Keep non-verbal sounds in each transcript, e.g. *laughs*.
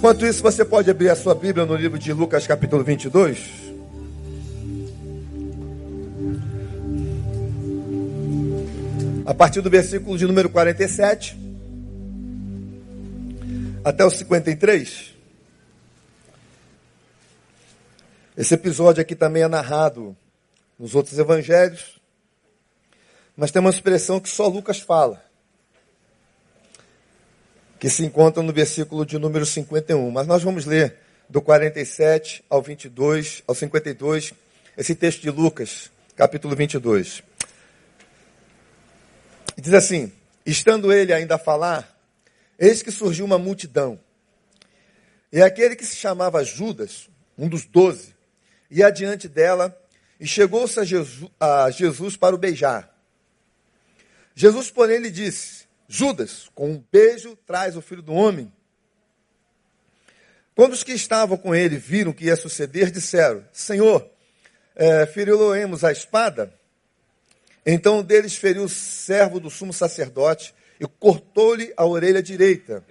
Enquanto isso, você pode abrir a sua Bíblia no livro de Lucas, capítulo 22. A partir do versículo de número 47 até o 53. Esse episódio aqui também é narrado nos outros evangelhos, mas tem uma expressão que só Lucas fala que se encontram no versículo de número 51. Mas nós vamos ler do 47 ao 22, ao 52, esse texto de Lucas, capítulo 22. Diz assim: Estando ele ainda a falar, eis que surgiu uma multidão. E aquele que se chamava Judas, um dos doze, ia adiante dela e chegou-se a Jesus, a Jesus para o beijar. Jesus, porém, lhe disse: Judas, com um beijo, traz o filho do homem. Quando os que estavam com ele viram o que ia suceder, disseram: Senhor, é, feriu-lo-emos a espada? Então um deles feriu o servo do sumo sacerdote e cortou-lhe a orelha direita.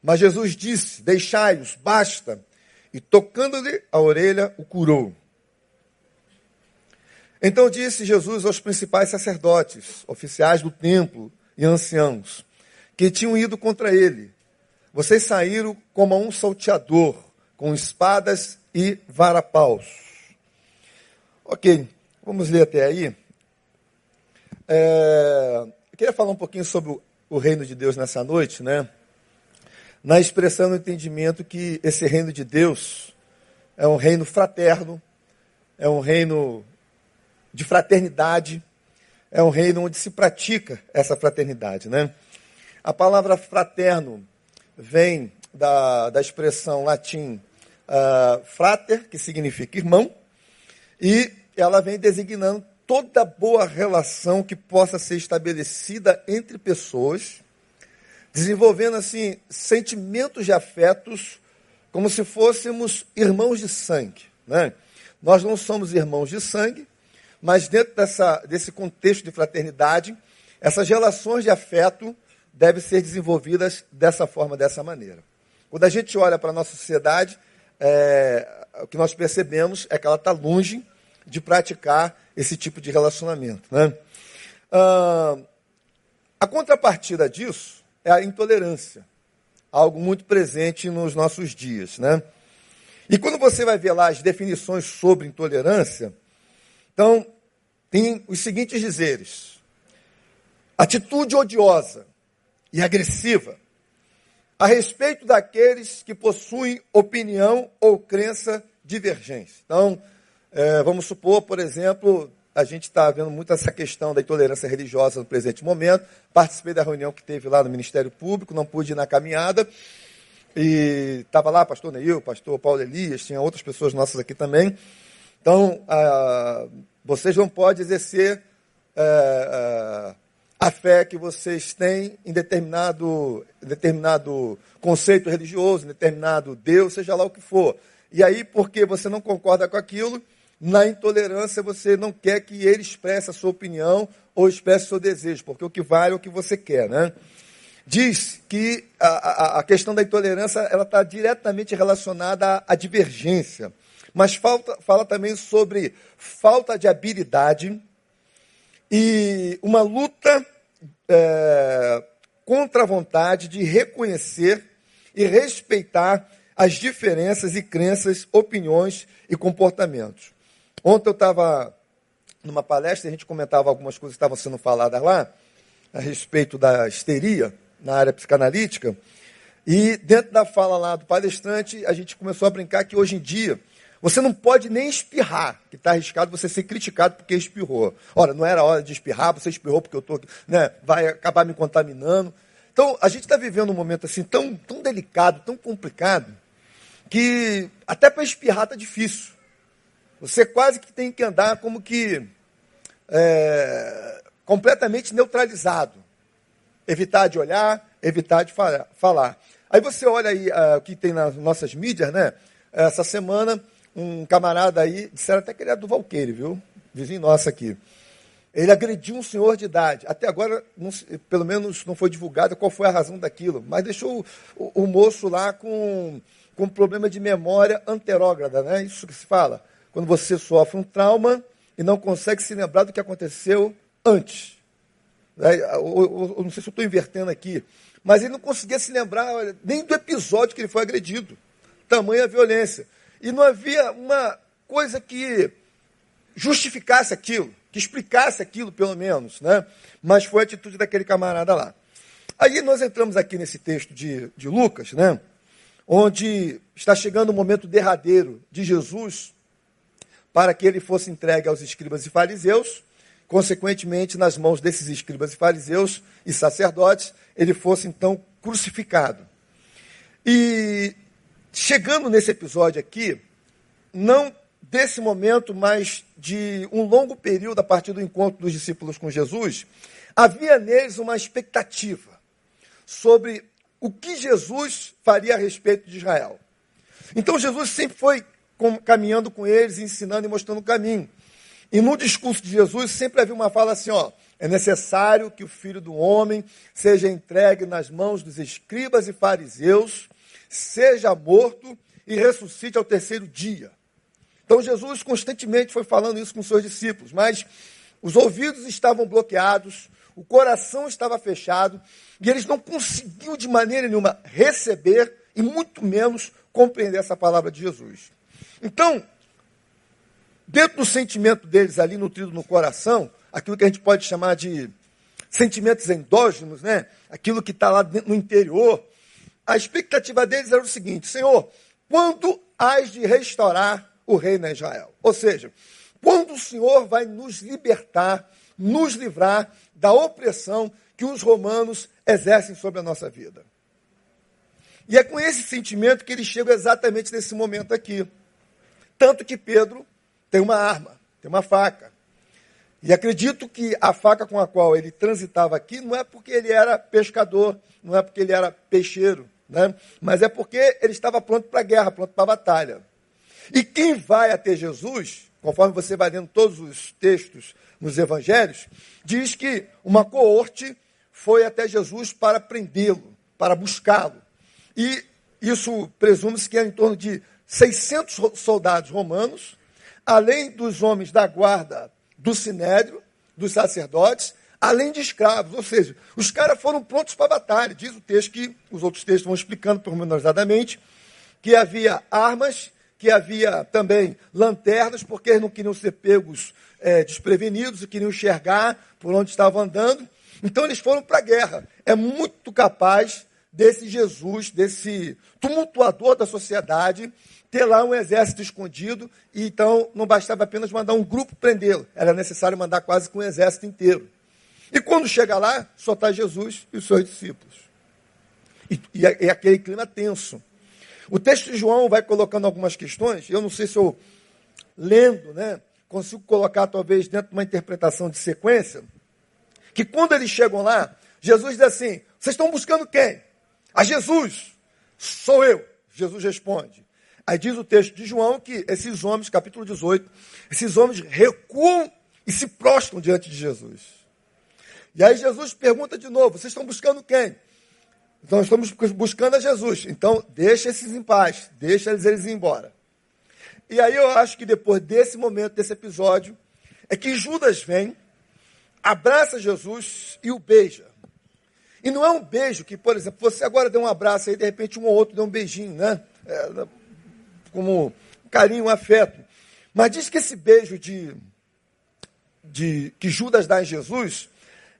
Mas Jesus disse: Deixai-os, basta. E tocando-lhe a orelha, o curou. Então disse Jesus aos principais sacerdotes, oficiais do templo, e anciãos que tinham ido contra ele. Vocês saíram como um salteador, com espadas e varapaus. Ok, vamos ler até aí. É, eu queria falar um pouquinho sobre o, o reino de Deus nessa noite, né? Na expressão do entendimento que esse reino de Deus é um reino fraterno, é um reino de fraternidade, é um reino onde se pratica essa fraternidade. Né? A palavra fraterno vem da, da expressão latim uh, frater, que significa irmão, e ela vem designando toda boa relação que possa ser estabelecida entre pessoas, desenvolvendo assim sentimentos de afetos como se fôssemos irmãos de sangue. Né? Nós não somos irmãos de sangue, mas dentro dessa, desse contexto de fraternidade, essas relações de afeto devem ser desenvolvidas dessa forma, dessa maneira. Quando a gente olha para a nossa sociedade, é, o que nós percebemos é que ela está longe de praticar esse tipo de relacionamento. Né? Ah, a contrapartida disso é a intolerância, algo muito presente nos nossos dias. Né? E quando você vai ver lá as definições sobre intolerância, então, tem os seguintes dizeres: atitude odiosa e agressiva a respeito daqueles que possuem opinião ou crença divergente. Então, é, vamos supor, por exemplo, a gente está vendo muito essa questão da intolerância religiosa no presente momento. Participei da reunião que teve lá no Ministério Público, não pude ir na caminhada. E estava lá pastor Neil, pastor Paulo Elias, tinha outras pessoas nossas aqui também. Então, ah, vocês não podem exercer ah, a fé que vocês têm em determinado, determinado conceito religioso, em determinado Deus, seja lá o que for. E aí, porque você não concorda com aquilo, na intolerância você não quer que ele expresse a sua opinião ou expresse o seu desejo, porque o que vale é o que você quer, né? Diz que a, a, a questão da intolerância ela está diretamente relacionada à, à divergência mas falta, fala também sobre falta de habilidade e uma luta é, contra a vontade de reconhecer e respeitar as diferenças e crenças, opiniões e comportamentos. Ontem eu estava numa palestra, a gente comentava algumas coisas que estavam sendo faladas lá, a respeito da histeria na área psicanalítica, e dentro da fala lá do palestrante, a gente começou a brincar que hoje em dia você não pode nem espirrar, que está arriscado você ser criticado porque espirrou. Ora, não era hora de espirrar, você espirrou porque eu estou, né, vai acabar me contaminando. Então, a gente está vivendo um momento assim tão, tão delicado, tão complicado, que até para espirrar está difícil. Você quase que tem que andar como que é, completamente neutralizado. Evitar de olhar, evitar de falar. Aí você olha aí uh, o que tem nas nossas mídias, né? Essa semana um camarada aí, disseram até que ele é do Valqueire, viu? Vizinho nosso aqui. Ele agrediu um senhor de idade. Até agora, não, pelo menos, não foi divulgado qual foi a razão daquilo, mas deixou o, o, o moço lá com, com problema de memória anterógrada, né? Isso que se fala. Quando você sofre um trauma e não consegue se lembrar do que aconteceu antes. É, eu, não sei se eu estou invertendo aqui, mas ele não conseguia se lembrar nem do episódio que ele foi agredido. Tamanha violência. E não havia uma coisa que justificasse aquilo, que explicasse aquilo, pelo menos, né? Mas foi a atitude daquele camarada lá. Aí nós entramos aqui nesse texto de, de Lucas, né? Onde está chegando o momento derradeiro de Jesus para que ele fosse entregue aos escribas e fariseus consequentemente, nas mãos desses escribas e fariseus e sacerdotes, ele fosse então crucificado. E chegando nesse episódio aqui, não desse momento, mas de um longo período a partir do encontro dos discípulos com Jesus, havia neles uma expectativa sobre o que Jesus faria a respeito de Israel. Então Jesus sempre foi caminhando com eles, ensinando e mostrando o caminho. E no discurso de Jesus sempre havia uma fala assim, ó, é necessário que o filho do homem seja entregue nas mãos dos escribas e fariseus, seja morto e ressuscite ao terceiro dia. Então Jesus constantemente foi falando isso com seus discípulos, mas os ouvidos estavam bloqueados, o coração estava fechado, e eles não conseguiam de maneira nenhuma receber e muito menos compreender essa palavra de Jesus. Então, dentro do sentimento deles ali nutrido no coração, aquilo que a gente pode chamar de sentimentos endógenos, né? aquilo que está lá no interior, a expectativa deles era o seguinte: Senhor, quando hás de restaurar o reino a Israel? Ou seja, quando o Senhor vai nos libertar, nos livrar da opressão que os romanos exercem sobre a nossa vida? E é com esse sentimento que eles chegam exatamente nesse momento aqui. Tanto que Pedro tem uma arma, tem uma faca. E acredito que a faca com a qual ele transitava aqui não é porque ele era pescador, não é porque ele era peixeiro, né? mas é porque ele estava pronto para a guerra, pronto para a batalha. E quem vai até Jesus, conforme você vai lendo todos os textos nos evangelhos, diz que uma coorte foi até Jesus para prendê-lo, para buscá-lo. E isso presume-se que é em torno de 600 soldados romanos além dos homens da guarda do sinédrio, dos sacerdotes, além de escravos. Ou seja, os caras foram prontos para a batalha. Diz o texto que, os outros textos vão explicando pormenorizadamente, que havia armas, que havia também lanternas, porque eles não queriam ser pegos é, desprevenidos e queriam enxergar por onde estavam andando. Então eles foram para a guerra. É muito capaz desse Jesus, desse tumultuador da sociedade, ter lá um exército escondido, e então não bastava apenas mandar um grupo prendê-lo, era necessário mandar quase com um exército inteiro. E quando chega lá, só está Jesus e os seus discípulos. E, e, é, é aquele clima tenso. O texto de João vai colocando algumas questões, eu não sei se eu, lendo, né, consigo colocar talvez dentro de uma interpretação de sequência, que quando eles chegam lá, Jesus diz assim: Vocês estão buscando quem? A Jesus. Sou eu. Jesus responde: Aí diz o texto de João que esses homens, capítulo 18, esses homens recuam e se prostram diante de Jesus. E aí Jesus pergunta de novo: vocês estão buscando quem? Então estamos buscando a Jesus. Então deixa esses em paz, deixa eles, eles ir embora. E aí eu acho que depois desse momento, desse episódio, é que Judas vem, abraça Jesus e o beija. E não é um beijo que, por exemplo, você agora deu um abraço aí, de repente um ou outro deu um beijinho, né? É, como carinho, afeto. Mas diz que esse beijo de, de que Judas dá em Jesus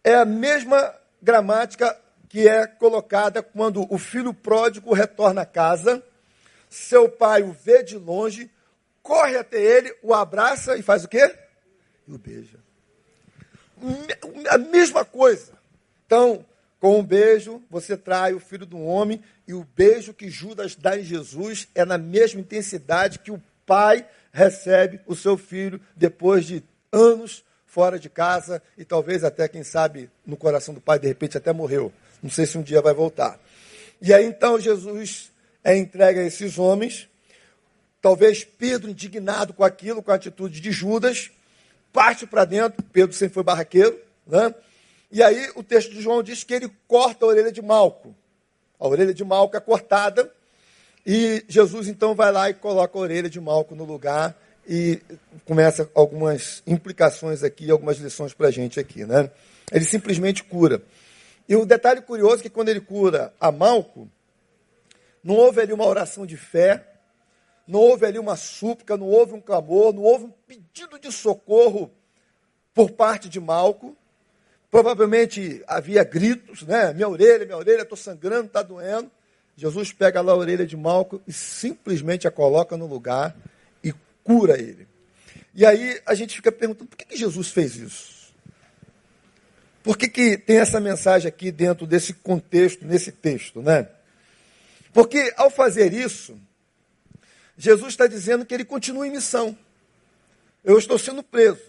é a mesma gramática que é colocada quando o filho pródigo retorna a casa, seu pai o vê de longe, corre até ele, o abraça e faz o quê? E o beija. A mesma coisa. Então, com um beijo, você trai o filho do homem, e o beijo que Judas dá em Jesus é na mesma intensidade que o pai recebe o seu filho depois de anos fora de casa e talvez até, quem sabe, no coração do pai, de repente até morreu. Não sei se um dia vai voltar. E aí então Jesus é entregue a esses homens. Talvez Pedro, indignado com aquilo, com a atitude de Judas, parte para dentro, Pedro sempre foi barraqueiro, né? E aí o texto de João diz que ele corta a orelha de Malco. A orelha de Malco é cortada, e Jesus então vai lá e coloca a orelha de Malco no lugar e começa algumas implicações aqui, algumas lições para a gente aqui, né? Ele simplesmente cura. E o detalhe curioso é que quando ele cura a Malco, não houve ali uma oração de fé, não houve ali uma súplica, não houve um clamor, não houve um pedido de socorro por parte de Malco. Provavelmente havia gritos, né? Minha orelha, minha orelha, estou sangrando, está doendo. Jesus pega lá a orelha de Malco e simplesmente a coloca no lugar cura ele. E aí a gente fica perguntando, por que, que Jesus fez isso? Por que, que tem essa mensagem aqui dentro desse contexto, nesse texto, né? Porque ao fazer isso, Jesus está dizendo que ele continua em missão. Eu estou sendo preso,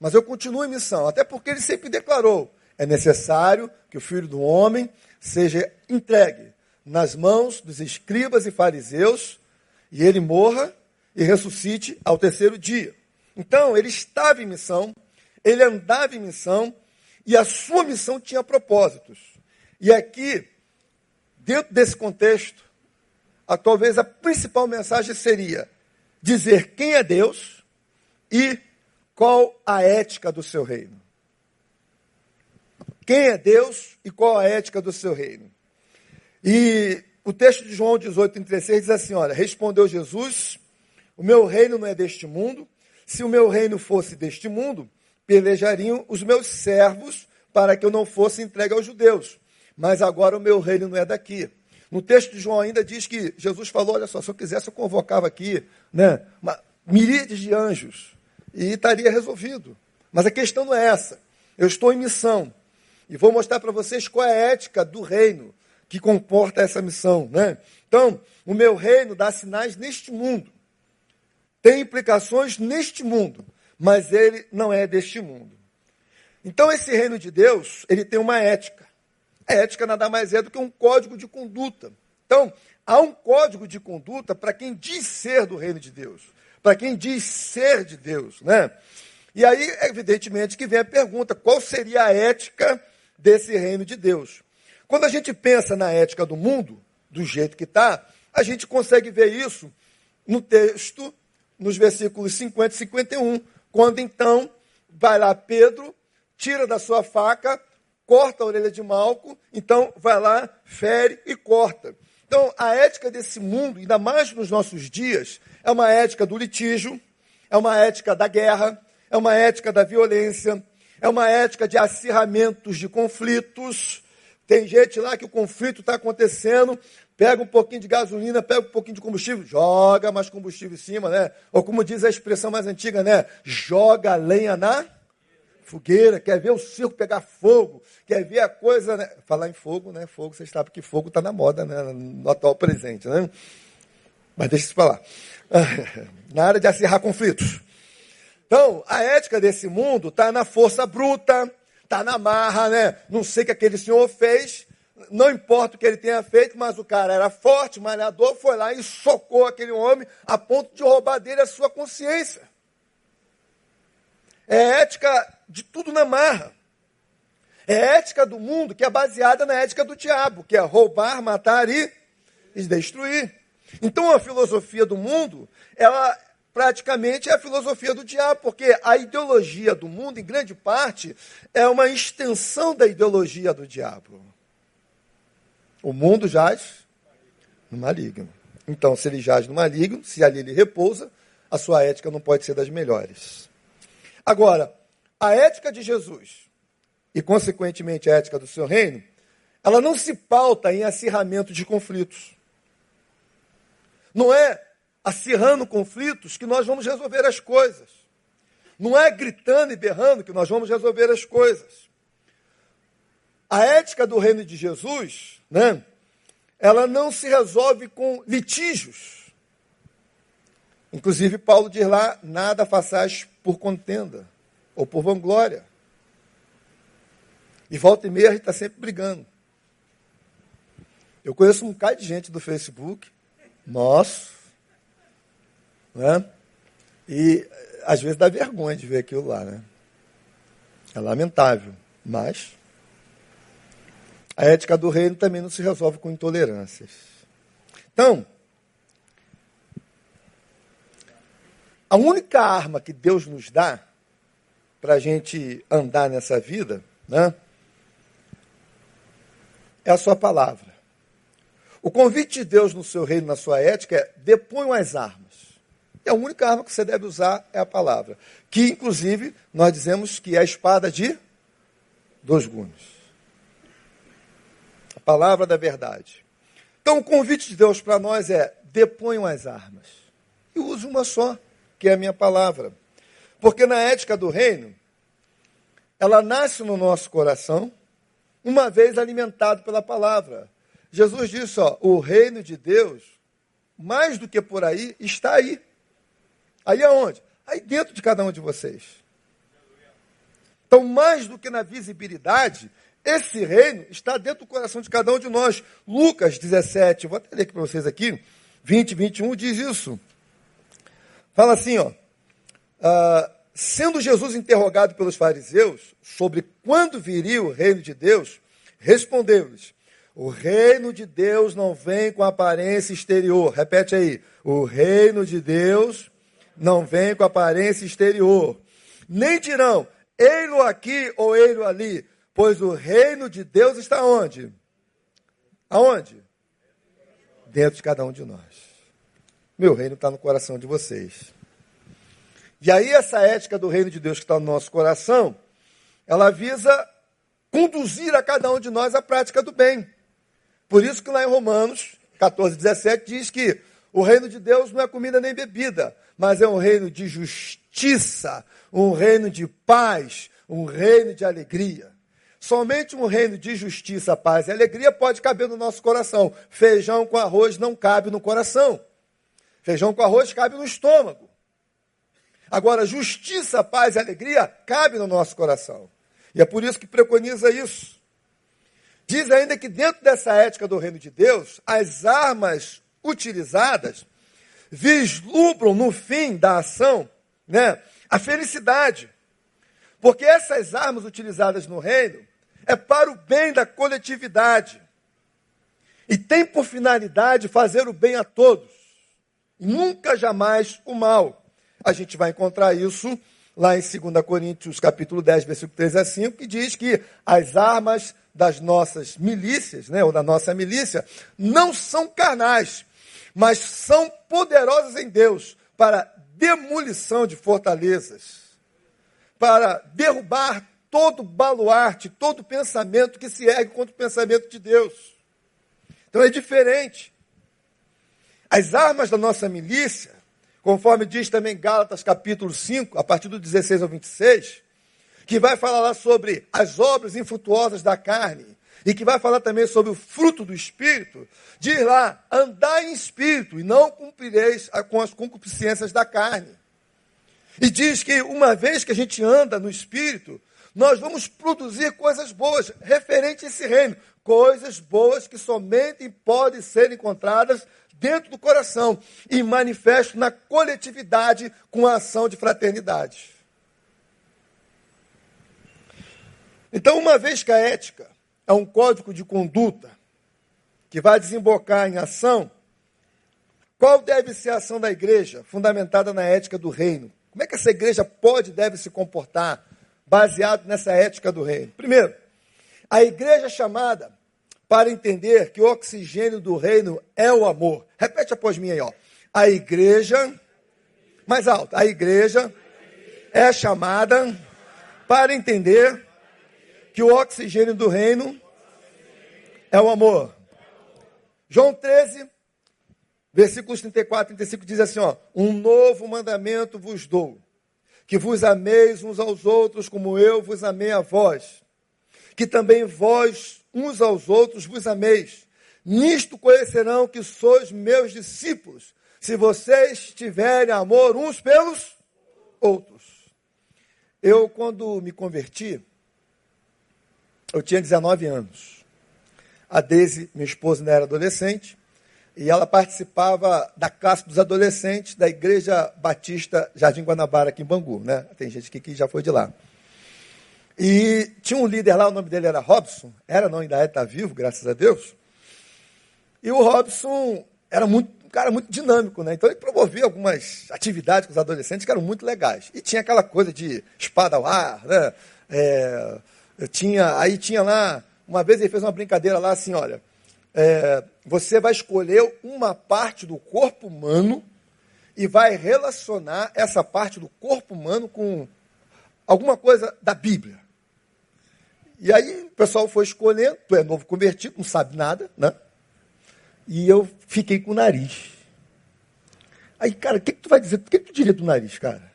mas eu continuo em missão, até porque ele sempre declarou: é necessário que o filho do homem seja entregue nas mãos dos escribas e fariseus, e ele morra e ressuscite ao terceiro dia. Então, ele estava em missão, ele andava em missão, e a sua missão tinha propósitos. E aqui, dentro desse contexto, a, talvez a principal mensagem seria dizer quem é Deus e qual a ética do seu reino. Quem é Deus e qual a ética do seu reino. E o texto de João 18, 36 diz assim: Olha, respondeu Jesus: O meu reino não é deste mundo. Se o meu reino fosse deste mundo, pelejariam os meus servos para que eu não fosse entregue aos judeus. Mas agora o meu reino não é daqui. No texto de João ainda diz que Jesus falou: olha só, se eu quisesse, eu convocava aqui né, uma, miríades de anjos e estaria resolvido. Mas a questão não é essa. Eu estou em missão e vou mostrar para vocês qual é a ética do reino que comporta essa missão. Né? Então, o meu reino dá sinais neste mundo, tem implicações neste mundo mas ele não é deste mundo. Então esse reino de Deus, ele tem uma ética. A ética nada mais é do que um código de conduta. Então, há um código de conduta para quem diz ser do reino de Deus, para quem diz ser de Deus, né? E aí, evidentemente, que vem a pergunta: qual seria a ética desse reino de Deus? Quando a gente pensa na ética do mundo, do jeito que está, a gente consegue ver isso no texto, nos versículos 50 e 51, quando então vai lá Pedro, tira da sua faca, corta a orelha de Malco, então vai lá, fere e corta. Então, a ética desse mundo, ainda mais nos nossos dias, é uma ética do litígio, é uma ética da guerra, é uma ética da violência, é uma ética de acirramentos de conflitos. Tem gente lá que o conflito está acontecendo, pega um pouquinho de gasolina, pega um pouquinho de combustível, joga mais combustível em cima, né? Ou como diz a expressão mais antiga, né? Joga lenha na fogueira, quer ver o circo pegar fogo, quer ver a coisa, né? Falar em fogo, né? Fogo, vocês sabem que fogo está na moda, né? No atual presente, né? Mas deixa isso lá. *laughs* Na área de acirrar conflitos. Então, a ética desse mundo está na força bruta, está na marra, né? Não sei o que aquele senhor fez, não importa o que ele tenha feito, mas o cara era forte, malhador, foi lá e socou aquele homem a ponto de roubar dele a sua consciência. É ética de tudo na marra. É ética do mundo que é baseada na ética do diabo, que é roubar, matar e, e destruir. Então a filosofia do mundo, ela praticamente é a filosofia do diabo, porque a ideologia do mundo, em grande parte, é uma extensão da ideologia do diabo. O mundo jaz no maligno. Então, se ele jaz no maligno, se ali ele repousa, a sua ética não pode ser das melhores. Agora, a ética de Jesus e, consequentemente, a ética do seu reino, ela não se pauta em acirramento de conflitos. Não é acirrando conflitos que nós vamos resolver as coisas. Não é gritando e berrando que nós vamos resolver as coisas. A ética do reino de Jesus, né, ela não se resolve com litígios. Inclusive, Paulo diz lá: nada façais por contenda ou por vanglória. E volta e meia a gente está sempre brigando. Eu conheço um bocado de gente do Facebook, nosso, né? E às vezes dá vergonha de ver aquilo lá, né? É lamentável, mas a ética do reino também não se resolve com intolerâncias. Então, a única arma que Deus nos dá para a gente andar nessa vida, né, é a sua palavra. O convite de Deus no seu reino, na sua ética, é deponham as armas. E a única arma que você deve usar é a palavra. Que, inclusive, nós dizemos que é a espada de dois gumes. A palavra da verdade. Então, o convite de Deus para nós é: deponham as armas. E use uma só, que é a minha palavra. Porque na ética do reino, ela nasce no nosso coração, uma vez alimentado pela palavra. Jesus disse, ó, o reino de Deus, mais do que por aí, está aí. Aí aonde? Aí dentro de cada um de vocês. Então, mais do que na visibilidade, esse reino está dentro do coração de cada um de nós. Lucas 17, vou até ler aqui para vocês aqui, 20, 21, diz isso. Fala assim, ó. Uh, sendo Jesus interrogado pelos fariseus sobre quando viria o reino de Deus, respondeu-lhes: o reino de Deus não vem com aparência exterior. Repete aí. O reino de Deus não vem com aparência exterior. Nem dirão, ei-lo aqui ou ei-lo ali, pois o reino de Deus está onde? Aonde? Dentro de cada um de nós. Meu reino está no coração de vocês. E aí, essa ética do reino de Deus que está no nosso coração, ela visa conduzir a cada um de nós à prática do bem. Por isso que lá em Romanos 14, 17 diz que o reino de Deus não é comida nem bebida, mas é um reino de justiça, um reino de paz, um reino de alegria. Somente um reino de justiça, paz e alegria pode caber no nosso coração. Feijão com arroz não cabe no coração. Feijão com arroz cabe no estômago. Agora, justiça, paz e alegria cabe no nosso coração. E é por isso que preconiza isso. Diz ainda que dentro dessa ética do reino de Deus, as armas utilizadas vislumbram no fim da ação né, a felicidade. Porque essas armas utilizadas no reino é para o bem da coletividade. E tem por finalidade fazer o bem a todos. Nunca jamais o mal. A gente vai encontrar isso lá em 2 Coríntios capítulo 10, versículo 3 a 5, que diz que as armas das nossas milícias, né, ou da nossa milícia, não são carnais, mas são poderosas em Deus para demolição de fortalezas, para derrubar todo baluarte, todo pensamento que se ergue contra o pensamento de Deus. Então é diferente. As armas da nossa milícia, conforme diz também Gálatas capítulo 5, a partir do 16 ao 26, que vai falar lá sobre as obras infrutuosas da carne, e que vai falar também sobre o fruto do Espírito, diz lá, andar em Espírito, e não cumprireis com as concupiscências da carne. E diz que uma vez que a gente anda no Espírito, nós vamos produzir coisas boas, referente a esse reino. Coisas boas que somente podem ser encontradas dentro do coração e manifestam na coletividade com a ação de fraternidade. Então, uma vez que a ética é um código de conduta que vai desembocar em ação, qual deve ser a ação da igreja fundamentada na ética do reino? Como é que essa igreja pode e deve se comportar baseado nessa ética do reino? Primeiro, a igreja é chamada para entender que o oxigênio do reino é o amor. Repete após mim aí, ó. A igreja, mais alto, a igreja é chamada para entender que o oxigênio do reino é o amor. João 13, versículos 34 e 35 diz assim: ó, Um novo mandamento vos dou, que vos ameis uns aos outros como eu vos amei a vós, que também vós uns aos outros vos ameis. Nisto conhecerão que sois meus discípulos, se vocês tiverem amor uns pelos outros. Eu, quando me converti, eu tinha 19 anos. A Daisy, minha esposa, ainda era adolescente. e ela participava da classe dos adolescentes da Igreja Batista Jardim Guanabara, aqui em Bangu. Né? Tem gente aqui que já foi de lá. E tinha um líder lá, o nome dele era Robson, era, não, ainda é, está vivo, graças a Deus. E o Robson era muito, um cara muito dinâmico, né? Então ele promovia algumas atividades com os adolescentes que eram muito legais. E tinha aquela coisa de espada ao ar, né? É, tinha, aí tinha lá, uma vez ele fez uma brincadeira lá assim, olha, é, você vai escolher uma parte do corpo humano e vai relacionar essa parte do corpo humano com alguma coisa da Bíblia. E aí o pessoal foi escolhendo, tu é novo convertido, não sabe nada, né? E eu fiquei com o nariz. Aí, cara, o que, que tu vai dizer? O que, que tu diria do nariz, cara?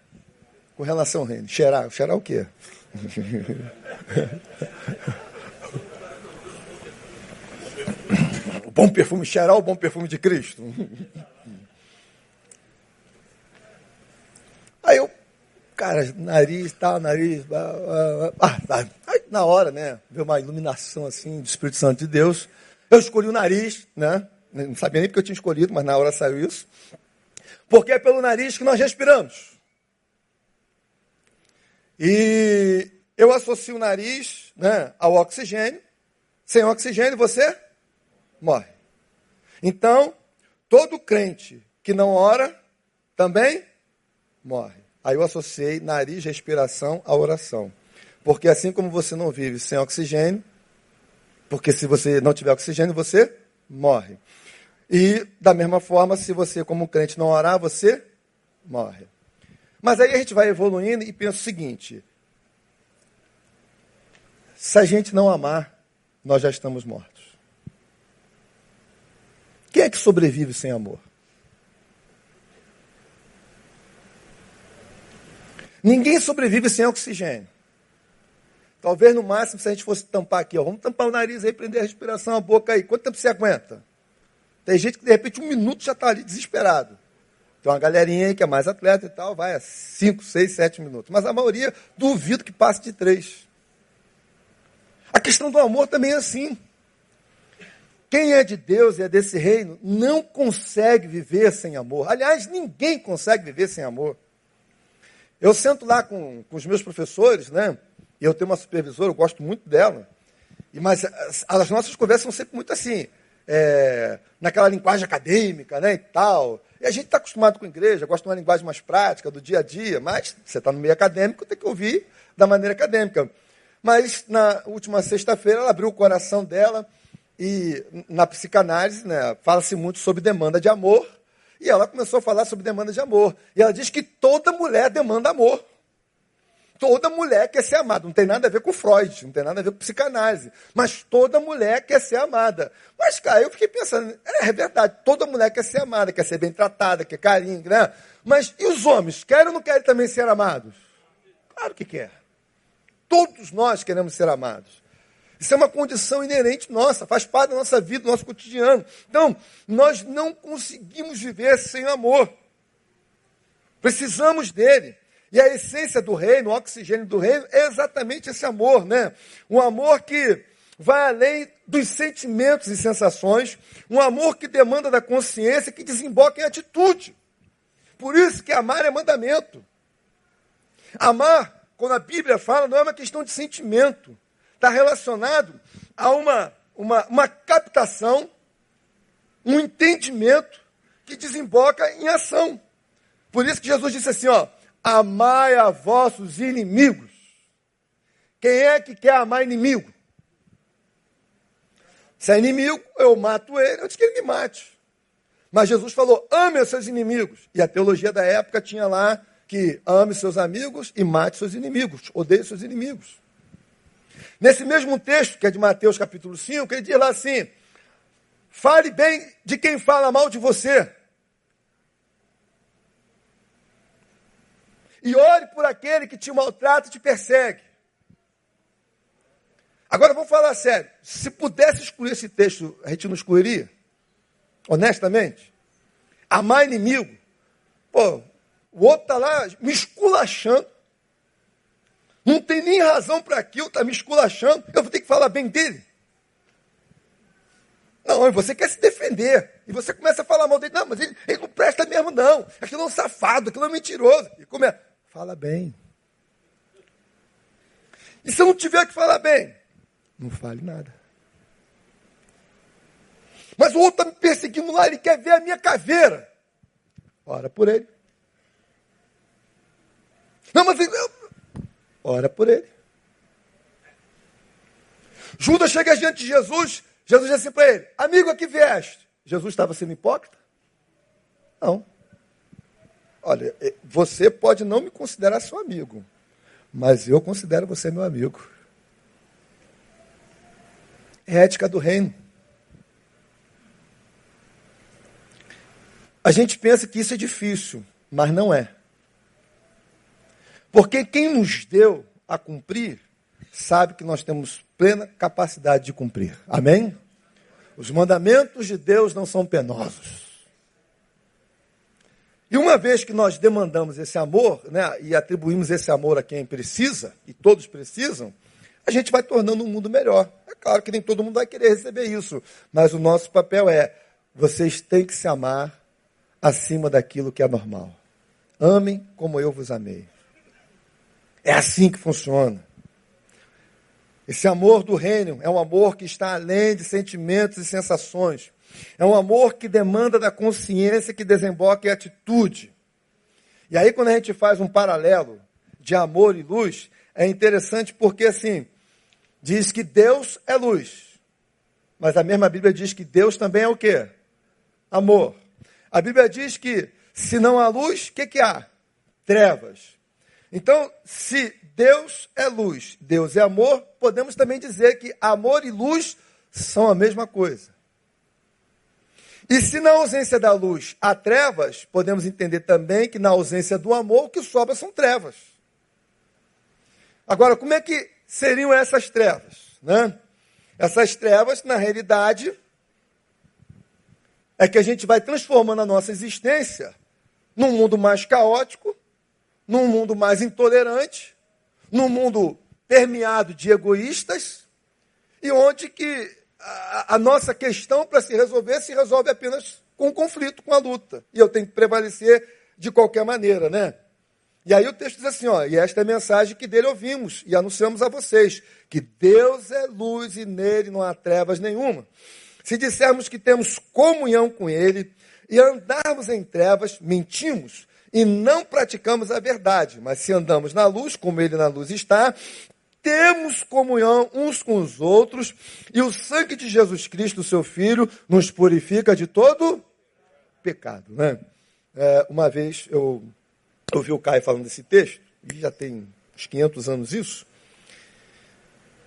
Com relação ao reino? Cheirar? Cheirar o quê? *laughs* o bom perfume, cheirar o bom perfume de Cristo. Aí eu cara, nariz, tal, nariz. Ah, ah, Aí, na hora, né? Veio uma iluminação assim do Espírito Santo de Deus. Eu escolhi o nariz, né? Não sabia nem porque eu tinha escolhido, mas na hora saiu isso. Porque é pelo nariz que nós respiramos. E eu associo o nariz né, ao oxigênio. Sem oxigênio você morre. Então, todo crente que não ora também morre. Aí eu associei nariz, respiração à oração. Porque assim como você não vive sem oxigênio, porque se você não tiver oxigênio, você morre. E da mesma forma, se você, como crente, não orar, você morre. Mas aí a gente vai evoluindo e pensa o seguinte: se a gente não amar, nós já estamos mortos. Quem é que sobrevive sem amor? Ninguém sobrevive sem oxigênio. Talvez no máximo, se a gente fosse tampar aqui, ó, vamos tampar o nariz aí, prender a respiração, a boca aí. Quanto tempo você aguenta? Tem gente que de repente um minuto já está ali desesperado. Tem uma galerinha aí que é mais atleta e tal, vai a 5, 6, 7 minutos. Mas a maioria duvido que passe de 3. A questão do amor também é assim. Quem é de Deus e é desse reino não consegue viver sem amor. Aliás, ninguém consegue viver sem amor. Eu sento lá com, com os meus professores, né? E eu tenho uma supervisora, eu gosto muito dela. E, mas as, as nossas conversas são sempre muito assim, é, naquela linguagem acadêmica, né? E tal. E a gente está acostumado com igreja, gosta de uma linguagem mais prática, do dia a dia, mas você está no meio acadêmico, tem que ouvir da maneira acadêmica. Mas na última sexta-feira ela abriu o coração dela e na psicanálise né, fala-se muito sobre demanda de amor e ela começou a falar sobre demanda de amor. E ela diz que toda mulher demanda amor. Toda mulher quer ser amada. Não tem nada a ver com Freud, não tem nada a ver com psicanálise. Mas toda mulher quer ser amada. Mas, cara, eu fiquei pensando, é, é verdade, toda mulher quer ser amada, quer ser bem tratada, quer carinho, né? Mas e os homens? Querem ou não querem também ser amados? Claro que quer. Todos nós queremos ser amados. Isso é uma condição inerente nossa, faz parte da nossa vida, do nosso cotidiano. Então, nós não conseguimos viver sem amor. Precisamos dele. E a essência do reino, o oxigênio do reino, é exatamente esse amor, né? Um amor que vai além dos sentimentos e sensações, um amor que demanda da consciência, que desemboca em atitude. Por isso que amar é mandamento. Amar, quando a Bíblia fala, não é uma questão de sentimento está relacionado a uma, uma, uma captação, um entendimento que desemboca em ação. Por isso que Jesus disse assim, ó, amai a vossos inimigos. Quem é que quer amar inimigo? Se é inimigo, eu mato ele, disse que ele me mate. Mas Jesus falou, ame seus inimigos. E a teologia da época tinha lá que ame seus amigos e mate seus inimigos, odeie seus inimigos. Nesse mesmo texto, que é de Mateus capítulo 5, ele diz lá assim: fale bem de quem fala mal de você. E ore por aquele que te maltrata e te persegue. Agora vamos falar sério. Se pudesse excluir esse texto, a gente não excluiria? Honestamente? Amar inimigo. Pô, o outro está lá me esculachando. Não tem nem razão para aquilo, está me esculachando. Eu vou ter que falar bem dele. Não, você quer se defender. E você começa a falar mal dele. Não, mas ele, ele não presta mesmo, não. Aquilo é um safado, aquilo é um mentiroso. E como é? Fala bem. E se eu não tiver que falar bem? Não fale nada. Mas o outro está me perseguindo lá, ele quer ver a minha caveira. Ora por ele. Não, mas ele... ora por ele. Judas chega diante de Jesus, Jesus diz assim para ele: Amigo, aqui vieste. Jesus estava sendo hipócrita? Não. Olha, eh, você pode não me considerar seu amigo, mas eu considero você meu amigo. É ética do reino. A gente pensa que isso é difícil, mas não é. Porque quem nos deu a cumprir sabe que nós temos plena capacidade de cumprir. Amém? Os mandamentos de Deus não são penosos. E uma vez que nós demandamos esse amor, né, e atribuímos esse amor a quem precisa, e todos precisam, a gente vai tornando um mundo melhor. É claro que nem todo mundo vai querer receber isso, mas o nosso papel é: vocês têm que se amar acima daquilo que é normal. Amem como eu vos amei. É assim que funciona. Esse amor do reino é um amor que está além de sentimentos e sensações. É um amor que demanda da consciência que desemboca em atitude. E aí, quando a gente faz um paralelo de amor e luz, é interessante porque, assim, diz que Deus é luz. Mas a mesma Bíblia diz que Deus também é o quê? Amor. A Bíblia diz que se não há luz, o que, que há? Trevas. Então, se Deus é luz, Deus é amor, podemos também dizer que amor e luz são a mesma coisa. E se na ausência da luz há trevas, podemos entender também que na ausência do amor, o que sobra são trevas. Agora, como é que seriam essas trevas? Né? Essas trevas, na realidade, é que a gente vai transformando a nossa existência num mundo mais caótico, num mundo mais intolerante, num mundo permeado de egoístas, e onde que a, a nossa questão para se resolver se resolve apenas com o conflito, com a luta. E eu tenho que prevalecer de qualquer maneira, né? E aí o texto diz assim, ó, e esta é a mensagem que dele ouvimos e anunciamos a vocês, que Deus é luz e nele não há trevas nenhuma. Se dissermos que temos comunhão com ele e andarmos em trevas, mentimos e não praticamos a verdade. Mas se andamos na luz, como ele na luz está, temos comunhão uns com os outros, e o sangue de Jesus Cristo, seu Filho, nos purifica de todo pecado. Né? É, uma vez eu ouvi o Caio falando desse texto, e já tem uns 500 anos isso,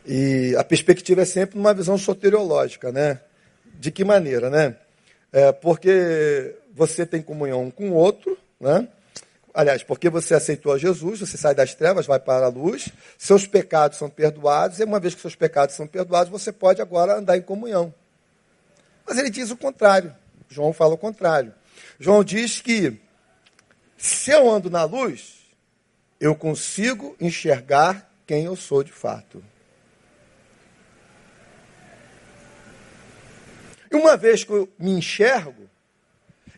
e a perspectiva é sempre numa visão soteriológica, né? De que maneira, né? É, porque você tem comunhão com o outro, né? Aliás, porque você aceitou a Jesus, você sai das trevas, vai para a luz, seus pecados são perdoados, e uma vez que seus pecados são perdoados, você pode agora andar em comunhão. Mas ele diz o contrário. João fala o contrário. João diz que se eu ando na luz, eu consigo enxergar quem eu sou de fato. E uma vez que eu me enxergo,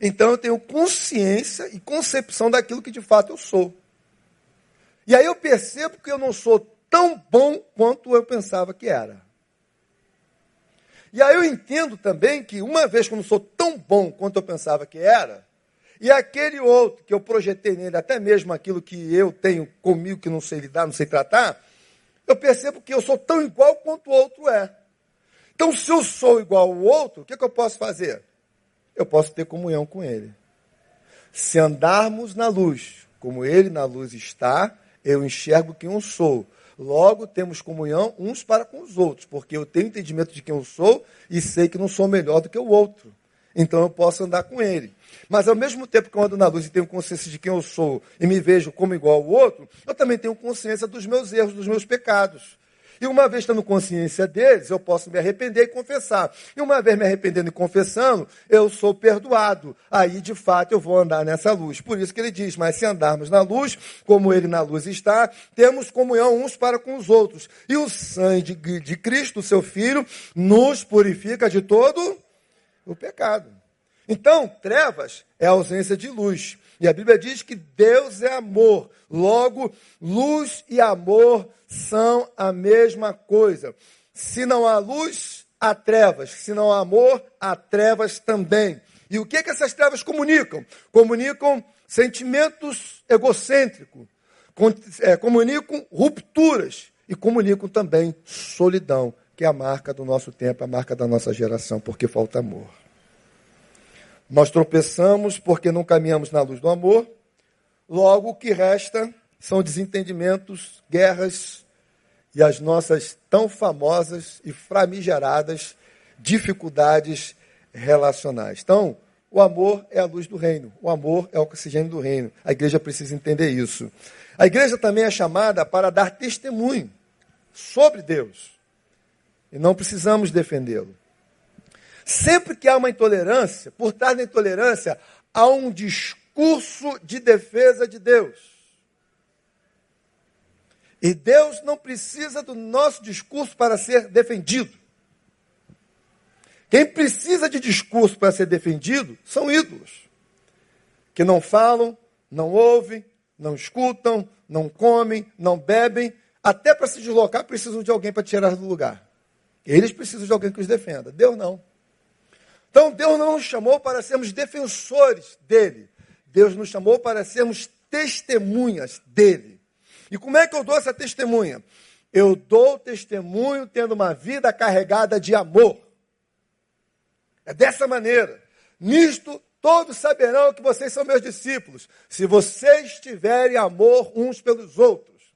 então eu tenho consciência e concepção daquilo que de fato eu sou. E aí eu percebo que eu não sou tão bom quanto eu pensava que era. E aí eu entendo também que uma vez que eu não sou tão bom quanto eu pensava que era, e aquele outro que eu projetei nele, até mesmo aquilo que eu tenho comigo que não sei lidar, não sei tratar, eu percebo que eu sou tão igual quanto o outro é. Então, se eu sou igual ao outro, o que, que eu posso fazer? Eu posso ter comunhão com Ele. Se andarmos na luz, como Ele na luz está, eu enxergo quem eu sou. Logo, temos comunhão uns para com os outros, porque eu tenho entendimento de quem eu sou e sei que não sou melhor do que o outro. Então eu posso andar com ele. Mas ao mesmo tempo que eu ando na luz e tenho consciência de quem eu sou e me vejo como igual ao outro, eu também tenho consciência dos meus erros, dos meus pecados. E uma vez tendo consciência deles, eu posso me arrepender e confessar. E uma vez me arrependendo e confessando, eu sou perdoado. Aí, de fato, eu vou andar nessa luz. Por isso que ele diz: Mas se andarmos na luz, como ele na luz está, temos comunhão uns para com os outros. E o sangue de, de Cristo, seu Filho, nos purifica de todo O pecado. Então, trevas é ausência de luz. E a Bíblia diz que Deus é amor. Logo, luz e amor são a mesma coisa. Se não há luz, há trevas. Se não há amor, há trevas também. E o que, que essas trevas comunicam? Comunicam sentimentos egocêntricos, é, comunicam rupturas e comunicam também solidão, que é a marca do nosso tempo, a marca da nossa geração, porque falta amor. Nós tropeçamos porque não caminhamos na luz do amor, logo o que resta são desentendimentos, guerras e as nossas tão famosas e famigeradas dificuldades relacionais. Então, o amor é a luz do reino, o amor é o oxigênio do reino. A igreja precisa entender isso. A igreja também é chamada para dar testemunho sobre Deus. E não precisamos defendê-lo. Sempre que há uma intolerância, por trás da intolerância, há um discurso de defesa de Deus. E Deus não precisa do nosso discurso para ser defendido. Quem precisa de discurso para ser defendido são ídolos, que não falam, não ouvem, não escutam, não comem, não bebem, até para se deslocar precisam de alguém para tirar do lugar. Eles precisam de alguém que os defenda. Deus não. Então Deus não nos chamou para sermos defensores dele. Deus nos chamou para sermos testemunhas dele. E como é que eu dou essa testemunha? Eu dou testemunho tendo uma vida carregada de amor. É dessa maneira. Nisto todos saberão que vocês são meus discípulos, se vocês tiverem amor uns pelos outros.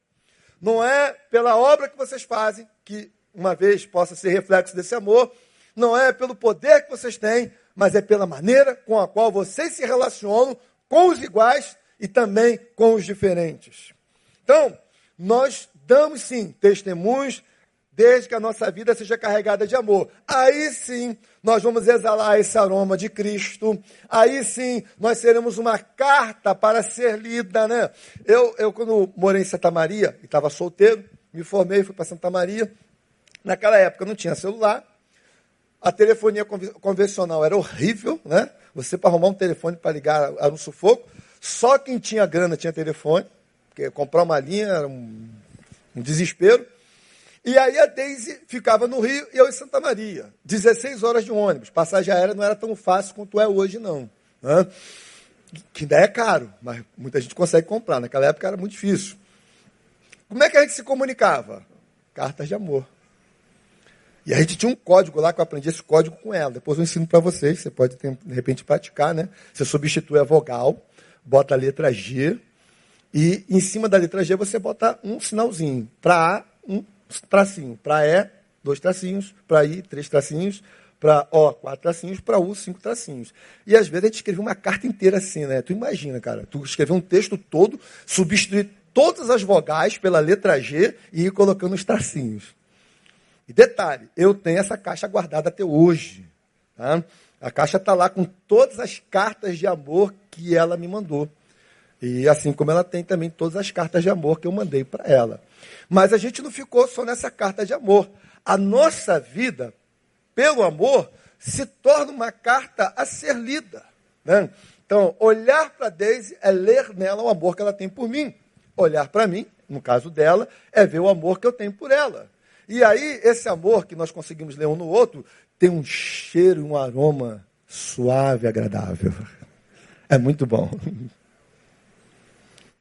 Não é pela obra que vocês fazem, que uma vez possa ser reflexo desse amor, não é pelo poder que vocês têm, mas é pela maneira com a qual vocês se relacionam com os iguais e também com os diferentes. Então, nós damos sim testemunhos desde que a nossa vida seja carregada de amor. Aí sim nós vamos exalar esse aroma de Cristo. Aí sim nós seremos uma carta para ser lida, né? Eu, eu quando morei em Santa Maria e estava solteiro, me formei, fui para Santa Maria. Naquela época não tinha celular, a telefonia convencional era horrível, né? Você para arrumar um telefone para ligar era um sufoco. Só quem tinha grana tinha telefone, porque comprar uma linha era um, um desespero. E aí a Daisy ficava no Rio e eu em Santa Maria. 16 horas de ônibus. Passagem aérea não era tão fácil quanto é hoje, não. Né? Que ainda é caro, mas muita gente consegue comprar. Naquela época era muito difícil. Como é que a gente se comunicava? Cartas de amor. E a gente tinha um código lá que eu aprendi esse código com ela. Depois eu ensino para vocês, você pode de repente praticar, né? Você substitui a vogal, bota a letra G e em cima da letra G você bota um sinalzinho. Para A, um tracinho. Para E, dois tracinhos. Para I, três tracinhos. Para O, quatro tracinhos. Para U, cinco tracinhos. E às vezes a gente escreve uma carta inteira assim, né? Tu imagina, cara. Tu escrever um texto todo, substituir todas as vogais pela letra G e ir colocando os tracinhos. E detalhe, eu tenho essa caixa guardada até hoje. Tá? A caixa está lá com todas as cartas de amor que ela me mandou. E assim como ela tem também todas as cartas de amor que eu mandei para ela. Mas a gente não ficou só nessa carta de amor. A nossa vida, pelo amor, se torna uma carta a ser lida. Né? Então, olhar para Daisy é ler nela o amor que ela tem por mim. Olhar para mim, no caso dela, é ver o amor que eu tenho por ela. E aí, esse amor que nós conseguimos ler um no outro, tem um cheiro, um aroma suave, agradável. É muito bom.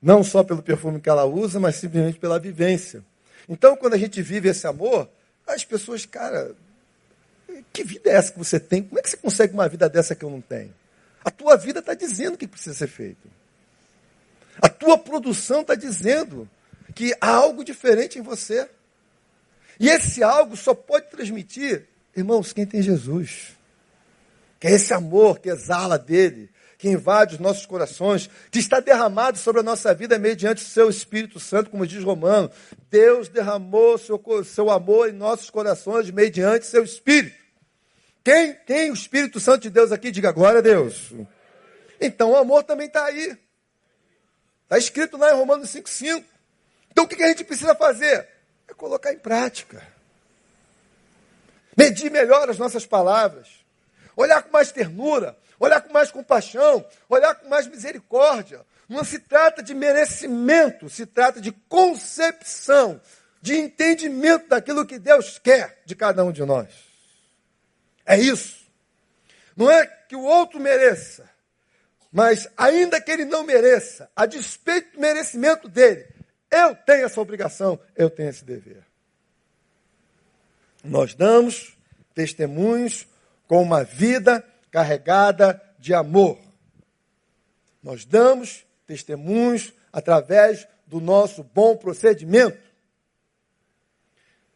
Não só pelo perfume que ela usa, mas simplesmente pela vivência. Então, quando a gente vive esse amor, as pessoas, cara, que vida é essa que você tem? Como é que você consegue uma vida dessa que eu não tenho? A tua vida está dizendo o que precisa ser feito. A tua produção está dizendo que há algo diferente em você. E esse algo só pode transmitir, irmãos, quem tem Jesus. Que é esse amor que exala dele, que invade os nossos corações, que está derramado sobre a nossa vida mediante o seu Espírito Santo, como diz Romano. Deus derramou seu, seu amor em nossos corações mediante seu Espírito. Quem tem o Espírito Santo de Deus aqui, diga glória a Deus. Então o amor também está aí. Está escrito lá em Romanos 5,5. Então o que a gente precisa fazer? É colocar em prática. Medir melhor as nossas palavras. olhar com mais ternura, olhar com mais compaixão, olhar com mais misericórdia. Não se trata de merecimento, se trata de concepção, de entendimento daquilo que Deus quer de cada um de nós. É isso. Não é que o outro mereça, mas ainda que ele não mereça, a despeito do merecimento dele, eu tenho essa obrigação, eu tenho esse dever. Nós damos testemunhos com uma vida carregada de amor. Nós damos testemunhos através do nosso bom procedimento.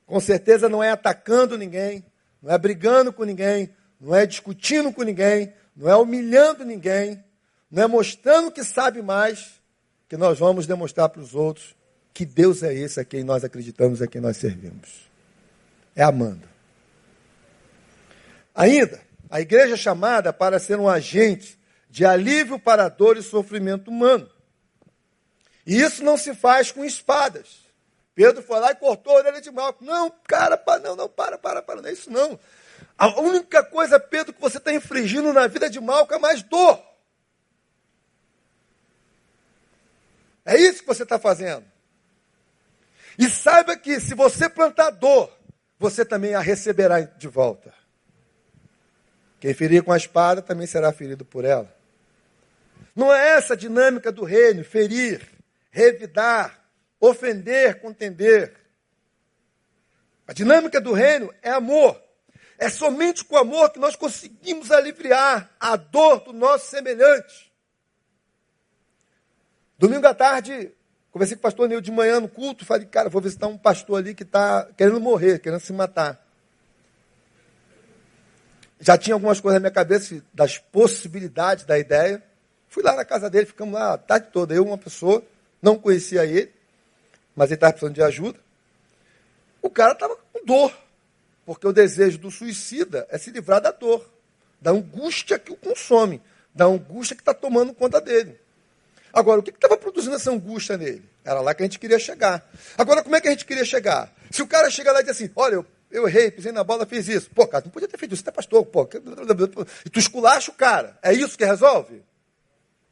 Com certeza não é atacando ninguém, não é brigando com ninguém, não é discutindo com ninguém, não é humilhando ninguém, não é mostrando que sabe mais, que nós vamos demonstrar para os outros que Deus é esse a quem nós acreditamos, a quem nós servimos. É amando. Ainda, a igreja é chamada para ser um agente de alívio para a dor e sofrimento humano. E isso não se faz com espadas. Pedro foi lá e cortou a orelha de Malco. Não, cara, não, não, para, para, para, não é isso não. A única coisa, Pedro, que você está infligindo na vida de Malco é mais dor. É isso que você está fazendo. E saiba que se você plantar dor, você também a receberá de volta. Quem ferir com a espada também será ferido por ela. Não é essa a dinâmica do reino: ferir, revidar, ofender, contender. A dinâmica do reino é amor. É somente com amor que nós conseguimos aliviar a dor do nosso semelhante. Domingo à tarde, conversei com o pastor Neil de manhã no culto, falei, cara, vou visitar um pastor ali que está querendo morrer, querendo se matar. Já tinha algumas coisas na minha cabeça das possibilidades da ideia. Fui lá na casa dele, ficamos lá a tarde toda, eu uma pessoa, não conhecia ele, mas ele estava precisando de ajuda. O cara estava com dor, porque o desejo do suicida é se livrar da dor, da angústia que o consome, da angústia que está tomando conta dele. Agora, o que estava produzindo essa angústia nele? Era lá que a gente queria chegar. Agora, como é que a gente queria chegar? Se o cara chega lá e diz assim, olha, eu, eu errei, pisei na bola, fiz isso. Pô, cara, não podia ter feito isso, você é pastor, pô. E tu esculacha o cara. É isso que resolve?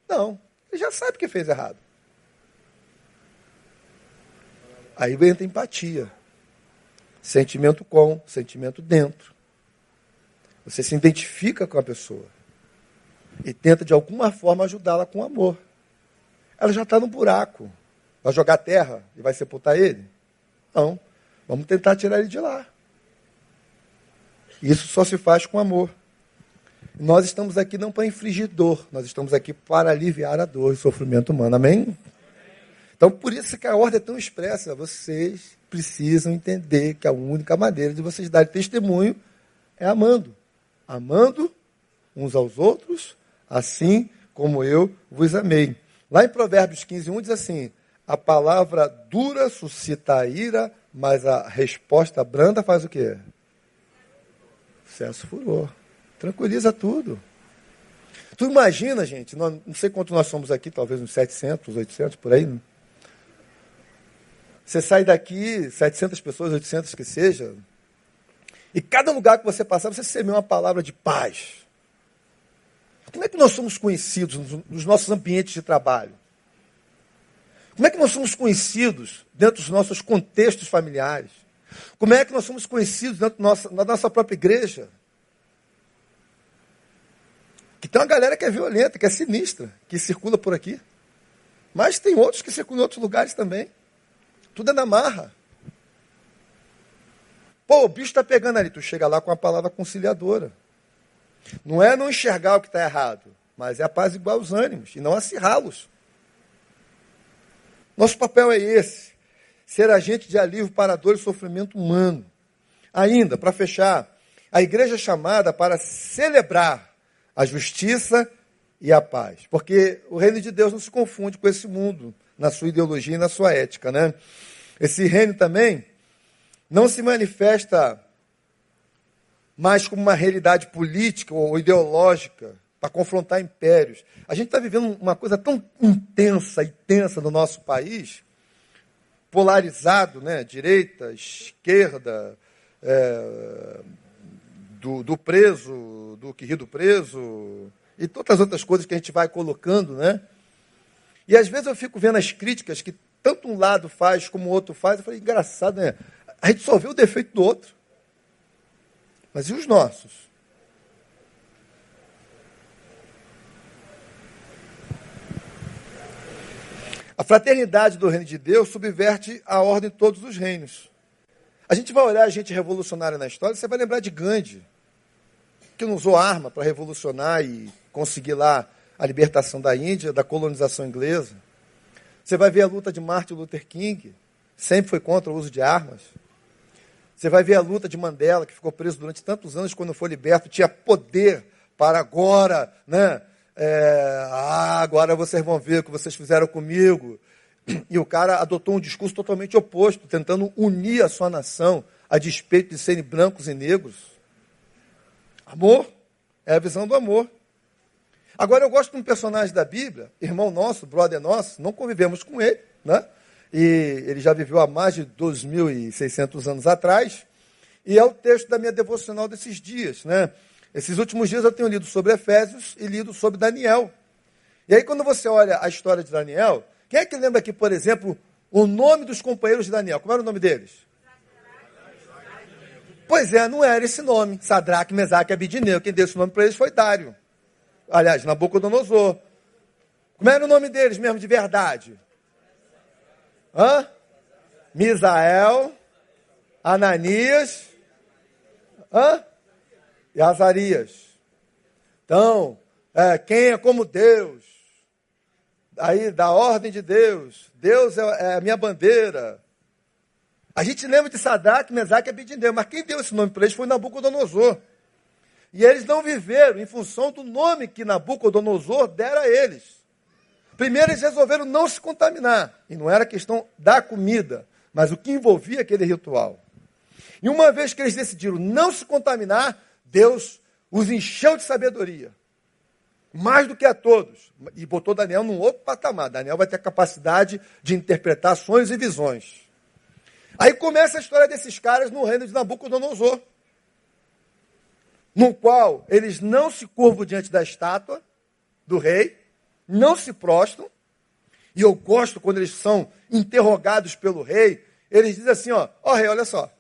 Não. Ele já sabe que fez errado. Aí entra empatia. Sentimento com, sentimento dentro. Você se identifica com a pessoa. E tenta de alguma forma ajudá-la com amor ela já está no buraco. Vai jogar terra e vai sepultar ele? Não. Vamos tentar tirar ele de lá. Isso só se faz com amor. Nós estamos aqui não para infligir dor, nós estamos aqui para aliviar a dor e o sofrimento humano. Amém? Então, por isso que a ordem é tão expressa. Vocês precisam entender que a única maneira de vocês darem testemunho é amando. Amando uns aos outros, assim como eu vos amei. Lá em Provérbios 15, 1 diz assim: a palavra dura suscita a ira, mas a resposta branda faz o quê? Cessa furor. Tranquiliza tudo. Tu imagina, gente, nós, não sei quanto nós somos aqui, talvez uns 700, 800, por aí. Né? Você sai daqui, 700 pessoas, 800 que seja, e cada lugar que você passar, você semeia uma palavra de paz, como é que nós somos conhecidos nos nossos ambientes de trabalho? Como é que nós somos conhecidos dentro dos nossos contextos familiares? Como é que nós somos conhecidos dentro da nossa, da nossa própria igreja? Que tem uma galera que é violenta, que é sinistra, que circula por aqui. Mas tem outros que circulam em outros lugares também. Tudo é na marra. Pô, o bicho está pegando ali. Tu chega lá com a palavra conciliadora. Não é não enxergar o que está errado, mas é apaziguar os ânimos e não acirrá-los. Nosso papel é esse: ser agente de alívio para a dor e sofrimento humano. Ainda, para fechar, a igreja é chamada para celebrar a justiça e a paz. Porque o reino de Deus não se confunde com esse mundo, na sua ideologia e na sua ética. Né? Esse reino também não se manifesta mas como uma realidade política ou ideológica para confrontar impérios. A gente está vivendo uma coisa tão intensa e tensa no nosso país, polarizado, né? direita, esquerda, é, do, do preso, do que ri do preso, e todas as outras coisas que a gente vai colocando, né? E às vezes eu fico vendo as críticas que tanto um lado faz como o outro faz, eu falei, engraçado, né? A gente só vê o defeito do outro. Mas e os nossos? A fraternidade do reino de Deus subverte a ordem de todos os reinos. A gente vai olhar a gente revolucionária na história, você vai lembrar de Gandhi, que não usou arma para revolucionar e conseguir lá a libertação da Índia, da colonização inglesa. Você vai ver a luta de Martin Luther King, sempre foi contra o uso de armas. Você vai ver a luta de Mandela, que ficou preso durante tantos anos, quando foi liberto, tinha poder para agora, né? É, ah, agora vocês vão ver o que vocês fizeram comigo. E o cara adotou um discurso totalmente oposto, tentando unir a sua nação a despeito de serem brancos e negros. Amor é a visão do amor. Agora eu gosto de um personagem da Bíblia, irmão nosso, brother nosso, não convivemos com ele, né? E ele já viveu há mais de 2.600 anos atrás, e é o texto da minha devocional desses dias, né? Esses últimos dias eu tenho lido sobre Efésios e lido sobre Daniel. E aí, quando você olha a história de Daniel, quem é que lembra aqui, por exemplo, o nome dos companheiros de Daniel? Como era o nome deles? Pois é, não era esse nome. Sadraque, Mesaque e Abidineu. Quem deu esse nome para eles foi Dário. Aliás, Nabucodonosor. Como era o nome deles mesmo de verdade? Hã? Misael, Ananias, hã? e Azarias. Então, é, quem é como Deus? Aí, da ordem de Deus. Deus é, é a minha bandeira. A gente lembra de Sadraque, Mesaque e Abidineu, mas quem deu esse nome para eles foi Nabucodonosor. E eles não viveram em função do nome que Nabucodonosor dera a eles. Primeiro, eles resolveram não se contaminar. E não era questão da comida, mas o que envolvia aquele ritual. E uma vez que eles decidiram não se contaminar, Deus os encheu de sabedoria. Mais do que a todos. E botou Daniel num outro patamar. Daniel vai ter a capacidade de interpretar sonhos e visões. Aí começa a história desses caras no reino de Nabucodonosor. No qual eles não se curvam diante da estátua do rei, não se prostram. E eu gosto quando eles são interrogados pelo rei. Eles dizem assim: ó, ó rei, olha só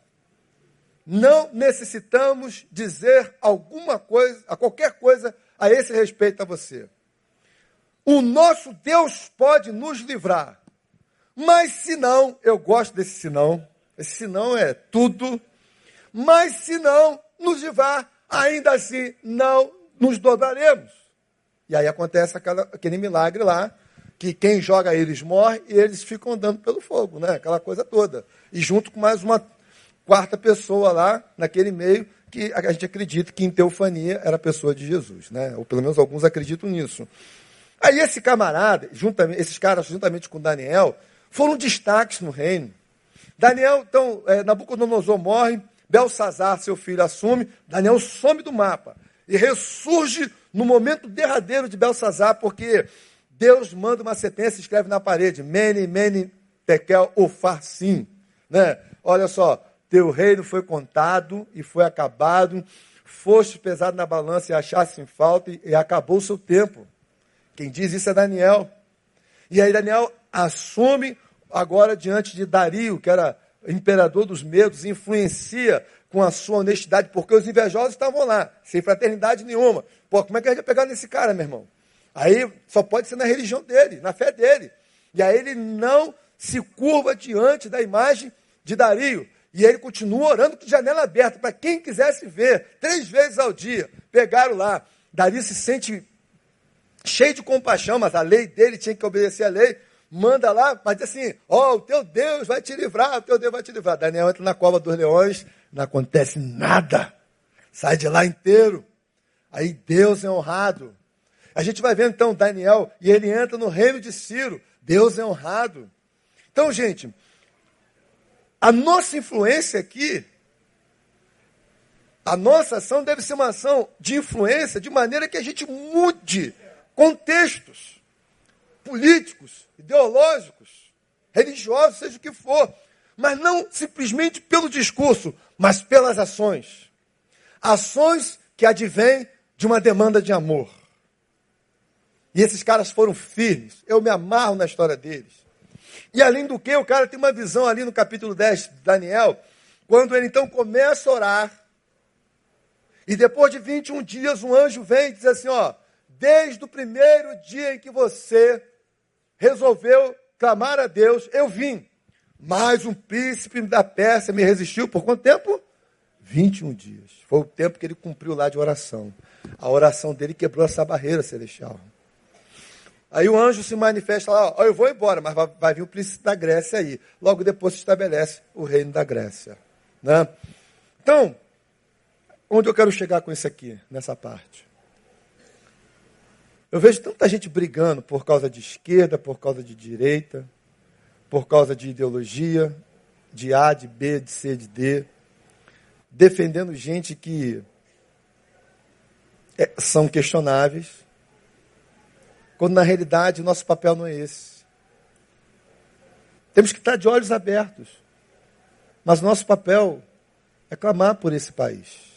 não necessitamos dizer alguma coisa, a qualquer coisa a esse respeito a você. O nosso Deus pode nos livrar. Mas se não, eu gosto desse senão, esse senão é tudo. Mas se não nos livrar, ainda assim não nos dobraremos. E aí acontece aquela, aquele milagre lá, que quem joga eles morre e eles ficam andando pelo fogo, né? Aquela coisa toda. E junto com mais uma quarta pessoa lá, naquele meio, que a gente acredita que em teofania era a pessoa de Jesus, né? Ou pelo menos alguns acreditam nisso. Aí esse camarada, juntamente, esses caras, juntamente com Daniel, foram destaques no reino. Daniel, então, é, Nabucodonosor morre, Belsazar, seu filho, assume, Daniel some do mapa e ressurge no momento derradeiro de Belsazar, porque Deus manda uma sentença e escreve na parede, Mene, Mene, Tekel, Ofarsim. Né? Olha só, teu reino foi contado e foi acabado. Foste pesado na balança e achaste em falta e, e acabou o seu tempo. Quem diz isso é Daniel. E aí Daniel assume agora diante de Dario, que era imperador dos medos, influencia com a sua honestidade, porque os invejosos estavam lá, sem fraternidade nenhuma. Pô, como é que a gente vai pegar nesse cara, meu irmão? Aí só pode ser na religião dele, na fé dele. E aí ele não se curva diante da imagem de Dario. E ele continua orando com janela aberta para quem quisesse ver, três vezes ao dia. Pegaram lá. Davi se sente cheio de compaixão, mas a lei dele tinha que obedecer a lei. Manda lá, mas assim: Ó, oh, o teu Deus vai te livrar, o teu Deus vai te livrar. Daniel entra na cova dos leões, não acontece nada. Sai de lá inteiro. Aí Deus é honrado. A gente vai ver então Daniel e ele entra no reino de Ciro. Deus é honrado. Então, gente, a nossa influência aqui, a nossa ação deve ser uma ação de influência de maneira que a gente mude contextos políticos, ideológicos, religiosos, seja o que for, mas não simplesmente pelo discurso, mas pelas ações. Ações que advêm de uma demanda de amor. E esses caras foram firmes. Eu me amarro na história deles. E além do que, o cara tem uma visão ali no capítulo 10 de Daniel, quando ele então começa a orar. E depois de 21 dias, um anjo vem e diz assim: Ó, desde o primeiro dia em que você resolveu clamar a Deus, eu vim. Mas um príncipe da Pérsia me resistiu por quanto tempo? 21 dias. Foi o tempo que ele cumpriu lá de oração. A oração dele quebrou essa barreira celestial. Aí o anjo se manifesta lá, ó, eu vou embora, mas vai, vir o príncipe da Grécia aí. Logo depois se estabelece o reino da Grécia. Né? Então, onde eu quero chegar com isso aqui, nessa parte? Eu vejo tanta gente brigando por causa de esquerda, por causa de direita, por causa de ideologia, de A, de B, de C, de D, defendendo gente que é, são questionáveis, quando na realidade o nosso papel não é esse. Temos que estar de olhos abertos, mas nosso papel é clamar por esse país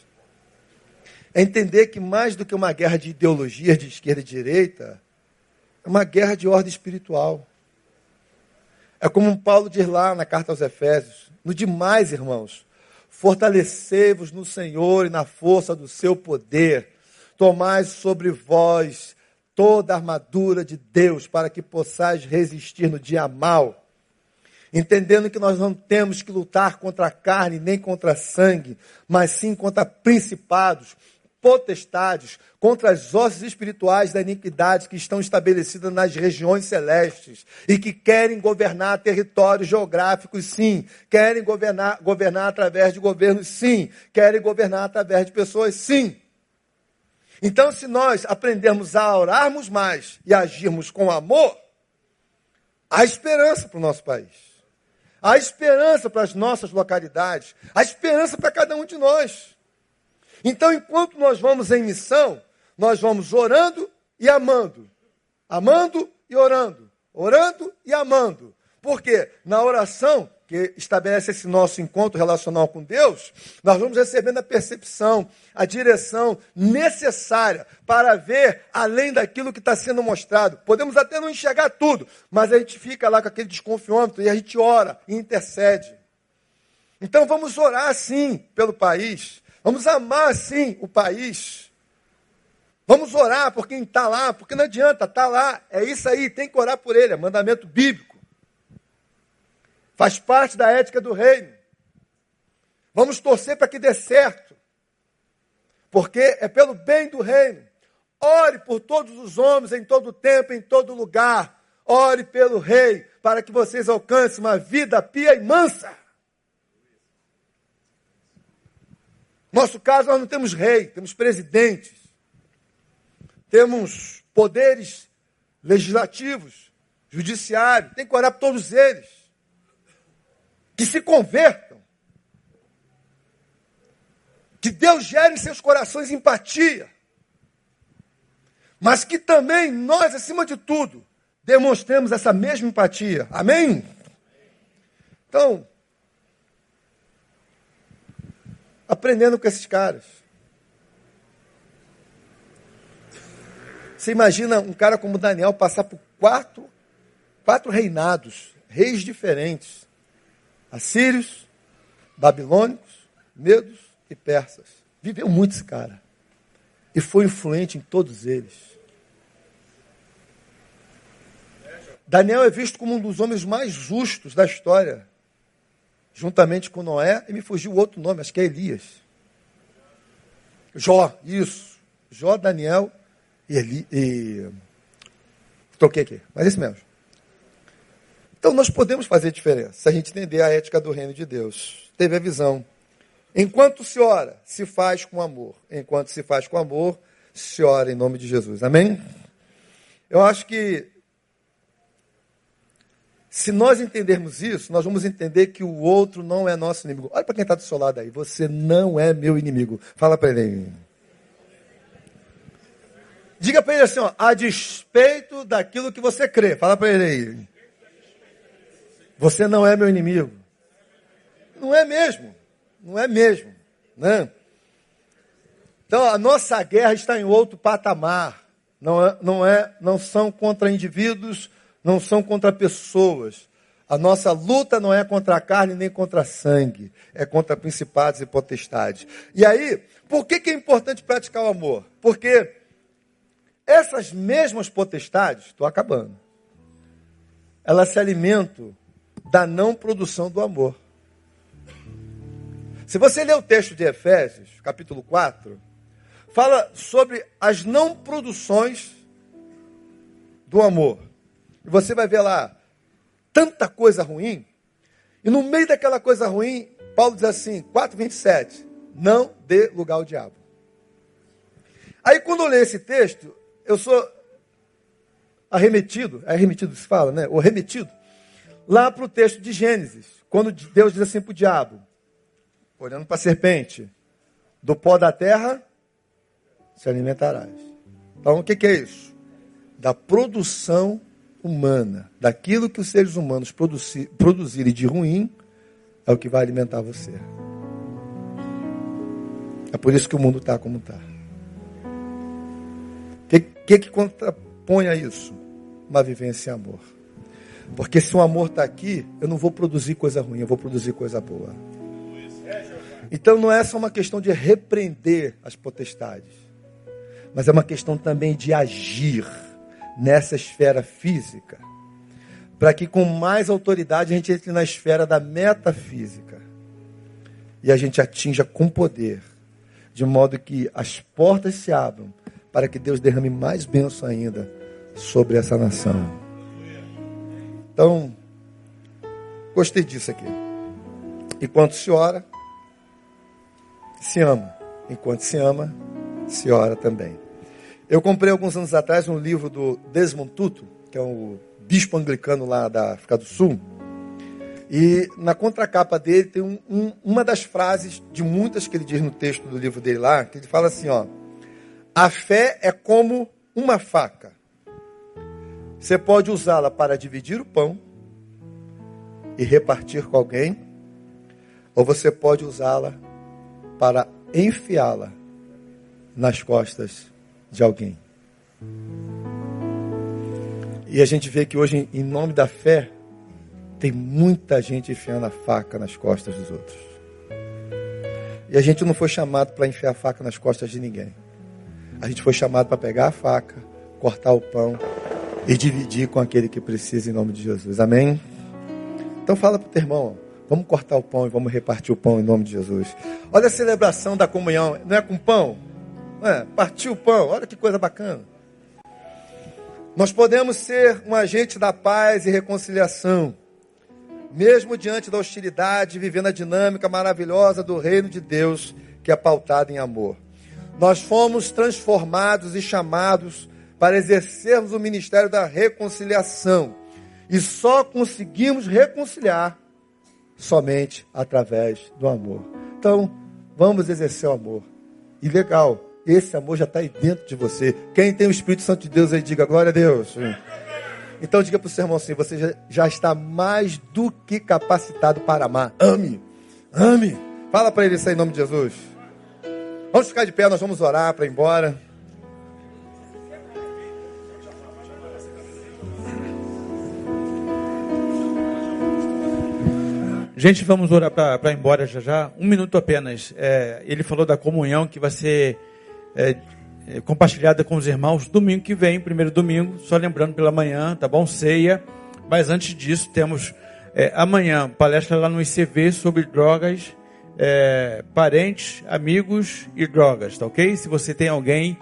é entender que mais do que uma guerra de ideologias de esquerda e direita, é uma guerra de ordem espiritual. É como Paulo diz lá na carta aos Efésios: no demais, irmãos, fortalecei-vos no Senhor e na força do seu poder, tomai sobre vós toda a armadura de Deus, para que possais resistir no dia mal. Entendendo que nós não temos que lutar contra a carne nem contra sangue, mas sim contra principados, potestades, contra as hostes espirituais da iniquidade que estão estabelecidas nas regiões celestes e que querem governar territórios geográficos, sim, querem governar, governar através de governos, sim, querem governar através de pessoas, sim. Então, se nós aprendermos a orarmos mais e agirmos com amor, há esperança para o nosso país. Há esperança para as nossas localidades. Há esperança para cada um de nós. Então, enquanto nós vamos em missão, nós vamos orando e amando. Amando e orando. Orando e amando. Porque na oração, que estabelece esse nosso encontro relacional com Deus, nós vamos recebendo a percepção, a direção necessária para ver além daquilo que está sendo mostrado. Podemos até não enxergar tudo, mas a gente fica lá com aquele desconfiômetro e a gente ora e intercede. Então vamos orar sim pelo país, Vamos amar, sim, o país. Vamos orar por quem está lá, porque não adianta, está lá. É isso aí, tem que orar por ele, é mandamento bíblico. Faz parte da ética do reino. Vamos torcer para que dê certo. Porque é pelo bem do reino. Ore por todos os homens, em todo tempo, em todo lugar. Ore pelo rei, para que vocês alcancem uma vida pia e mansa. Nosso caso, nós não temos rei, temos presidentes, temos poderes legislativos, judiciário, tem que orar por todos eles. Que se convertam. Que Deus gere em seus corações empatia. Mas que também nós, acima de tudo, demonstremos essa mesma empatia. Amém? Então, aprendendo com esses caras. Você imagina um cara como Daniel passar por quatro, quatro reinados, reis diferentes: assírios, babilônicos, medos e persas. Viveu muito esse cara. E foi influente em todos eles. Daniel é visto como um dos homens mais justos da história juntamente com Noé, e me fugiu outro nome, acho que é Elias. Jó, isso. Jó, Daniel e Eli. E... Toquei aqui, mas esse mesmo. Então nós podemos fazer diferença se a gente entender a ética do reino de Deus. Teve a visão. Enquanto se ora, se faz com amor. Enquanto se faz com amor, se ora em nome de Jesus. Amém? Eu acho que se nós entendermos isso, nós vamos entender que o outro não é nosso inimigo. Olha para quem está do seu lado aí. Você não é meu inimigo. Fala para ele. Diga para ele assim, ó, a despeito daquilo que você crê. Fala para ele aí. Você não é meu inimigo. Não é mesmo. Não é mesmo. Né? Então a nossa guerra está em outro patamar. Não, é, não, é, não são contra indivíduos, não são contra pessoas. A nossa luta não é contra a carne nem contra sangue, é contra principados e potestades. E aí, por que, que é importante praticar o amor? Porque essas mesmas potestades, estou acabando, elas se alimentam da não produção do amor. Se você ler o texto de Efésios, capítulo 4, fala sobre as não produções do amor. E você vai ver lá tanta coisa ruim. E no meio daquela coisa ruim, Paulo diz assim, 4:27, não dê lugar ao diabo. Aí quando eu leio esse texto, eu sou arremetido, é arremetido se fala, né? Ou remetido lá para o texto de Gênesis, quando Deus diz assim para o diabo, olhando para a serpente, do pó da terra se alimentarás. Então, o que, que é isso? Da produção humana, daquilo que os seres humanos produzir, produzirem de ruim, é o que vai alimentar você. É por isso que o mundo está como está. O que, que, que contrapõe a isso? Uma vivência em amor. Porque se o amor está aqui, eu não vou produzir coisa ruim, eu vou produzir coisa boa. Então não é só uma questão de repreender as potestades mas é uma questão também de agir nessa esfera física, para que com mais autoridade a gente entre na esfera da metafísica e a gente atinja com poder, de modo que as portas se abram para que Deus derrame mais bênção ainda sobre essa nação. Então, gostei disso aqui. Enquanto se ora, se ama. Enquanto se ama, se ora também. Eu comprei alguns anos atrás um livro do Desmond Tutu, que é um bispo anglicano lá da África do Sul. E na contracapa dele tem um, um, uma das frases de muitas que ele diz no texto do livro dele lá, que ele fala assim, ó: A fé é como uma faca. Você pode usá-la para dividir o pão e repartir com alguém, ou você pode usá-la para enfiá-la nas costas de alguém. E a gente vê que hoje, em nome da fé, tem muita gente enfiando a faca nas costas dos outros. E a gente não foi chamado para enfiar a faca nas costas de ninguém. A gente foi chamado para pegar a faca, cortar o pão e dividir com aquele que precisa em nome de Jesus. Amém? Então fala para o teu irmão, vamos cortar o pão e vamos repartir o pão em nome de Jesus. Olha a celebração da comunhão, não é com pão? É, partir o pão, olha que coisa bacana. Nós podemos ser um agente da paz e reconciliação, mesmo diante da hostilidade, vivendo a dinâmica maravilhosa do reino de Deus, que é pautada em amor. Nós fomos transformados e chamados para exercermos o ministério da reconciliação. E só conseguimos reconciliar somente através do amor. Então, vamos exercer o amor. E legal, esse amor já está aí dentro de você. Quem tem o Espírito Santo de Deus aí, diga glória a Deus. Então diga para o seu irmão assim: você já, já está mais do que capacitado para amar. Ame, ame. Fala para ele isso aí em nome de Jesus. Vamos ficar de pé, nós vamos orar para ir embora. Gente, vamos orar para ir embora já já. Um minuto apenas. É, ele falou da comunhão que vai ser é, é, compartilhada com os irmãos domingo que vem, primeiro domingo, só lembrando pela manhã, tá bom? Ceia. Mas antes disso, temos é, amanhã palestra lá no ICV sobre drogas, é, parentes, amigos e drogas, tá ok? Se você tem alguém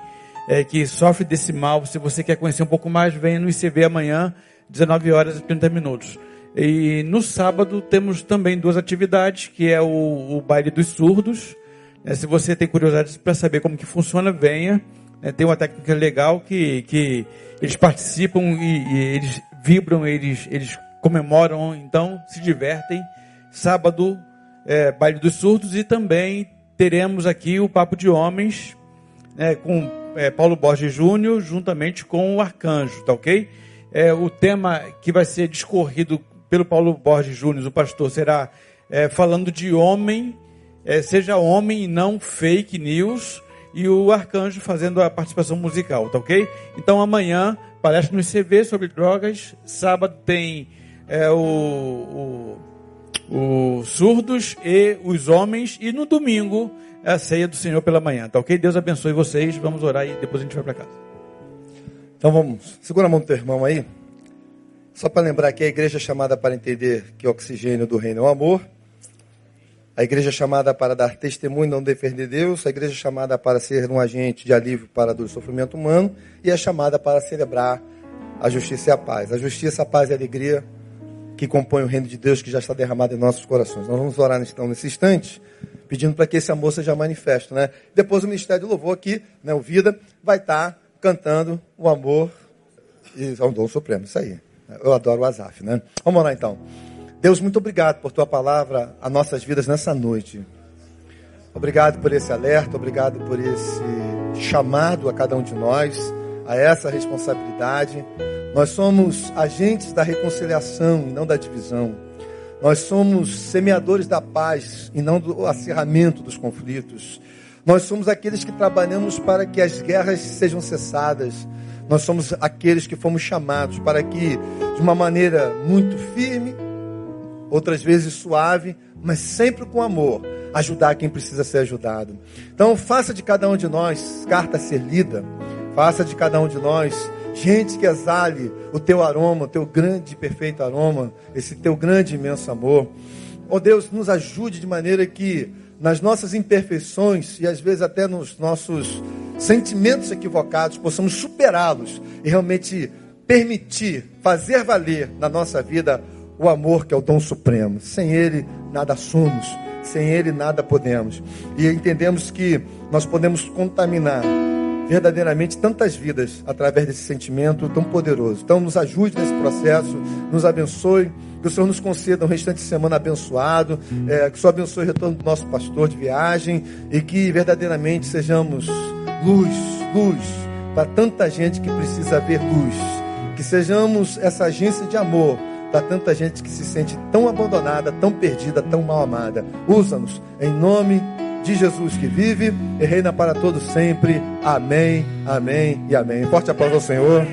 é, que sofre desse mal, se você quer conhecer um pouco mais, venha no ICV amanhã, 19 horas e 30 minutos. E no sábado temos também duas atividades, que é o, o baile dos surdos, é, se você tem curiosidade para saber como que funciona, venha. É, tem uma técnica legal que, que eles participam e, e, eles vibram, eles, eles comemoram, então se divertem. Sábado, é, baile dos surdos e também teremos aqui o Papo de Homens é, com é, Paulo Borges Júnior, juntamente com o Arcanjo, tá ok? É, o tema que vai ser discorrido pelo Paulo Borges Júnior, o pastor, será é, falando de homem é, seja homem e não fake news. e o arcanjo fazendo a participação musical, tá ok? Então amanhã, palestra no ICV sobre drogas. Sábado tem é, o, o, o surdos e os homens. E no domingo é a ceia do Senhor pela manhã, tá ok? Deus abençoe vocês. Vamos orar e depois a gente vai para casa. Então vamos, segura a mão do teu irmão aí. Só para lembrar que a igreja é chamada para entender que o oxigênio do reino é o amor. A igreja chamada para dar testemunho, não defender Deus. A igreja chamada para ser um agente de alívio para o sofrimento humano. E é chamada para celebrar a justiça e a paz. A justiça, a paz e a alegria que compõem o reino de Deus que já está derramado em nossos corações. Nós vamos orar então nesse instante, pedindo para que esse amor seja manifesto. Né? Depois o Ministério do Louvor aqui, né, o Vida, vai estar cantando o amor e um dom supremo. Isso aí. Eu adoro o Azaf, né? Vamos lá então. Deus, muito obrigado por tua palavra a nossas vidas nessa noite. Obrigado por esse alerta, obrigado por esse chamado a cada um de nós, a essa responsabilidade. Nós somos agentes da reconciliação e não da divisão. Nós somos semeadores da paz e não do acirramento dos conflitos. Nós somos aqueles que trabalhamos para que as guerras sejam cessadas. Nós somos aqueles que fomos chamados para que, de uma maneira muito firme, outras vezes suave, mas sempre com amor, ajudar quem precisa ser ajudado. Então, faça de cada um de nós carta a ser lida, faça de cada um de nós gente que exale o teu aroma, o teu grande e perfeito aroma, esse teu grande e imenso amor. Oh Deus, nos ajude de maneira que nas nossas imperfeições e às vezes até nos nossos sentimentos equivocados possamos superá-los e realmente permitir, fazer valer na nossa vida o amor que é o dom supremo. Sem ele, nada somos. Sem ele, nada podemos. E entendemos que nós podemos contaminar verdadeiramente tantas vidas através desse sentimento tão poderoso. Então, nos ajude nesse processo, nos abençoe. Que o Senhor nos conceda um restante de semana abençoado. É, que o Senhor abençoe o retorno do nosso pastor de viagem. E que verdadeiramente sejamos luz, luz para tanta gente que precisa ver luz. Que sejamos essa agência de amor para tanta gente que se sente tão abandonada, tão perdida, tão mal amada. Usa-nos em nome de Jesus que vive e reina para todos sempre. Amém, amém e amém. Forte aplauso ao Senhor.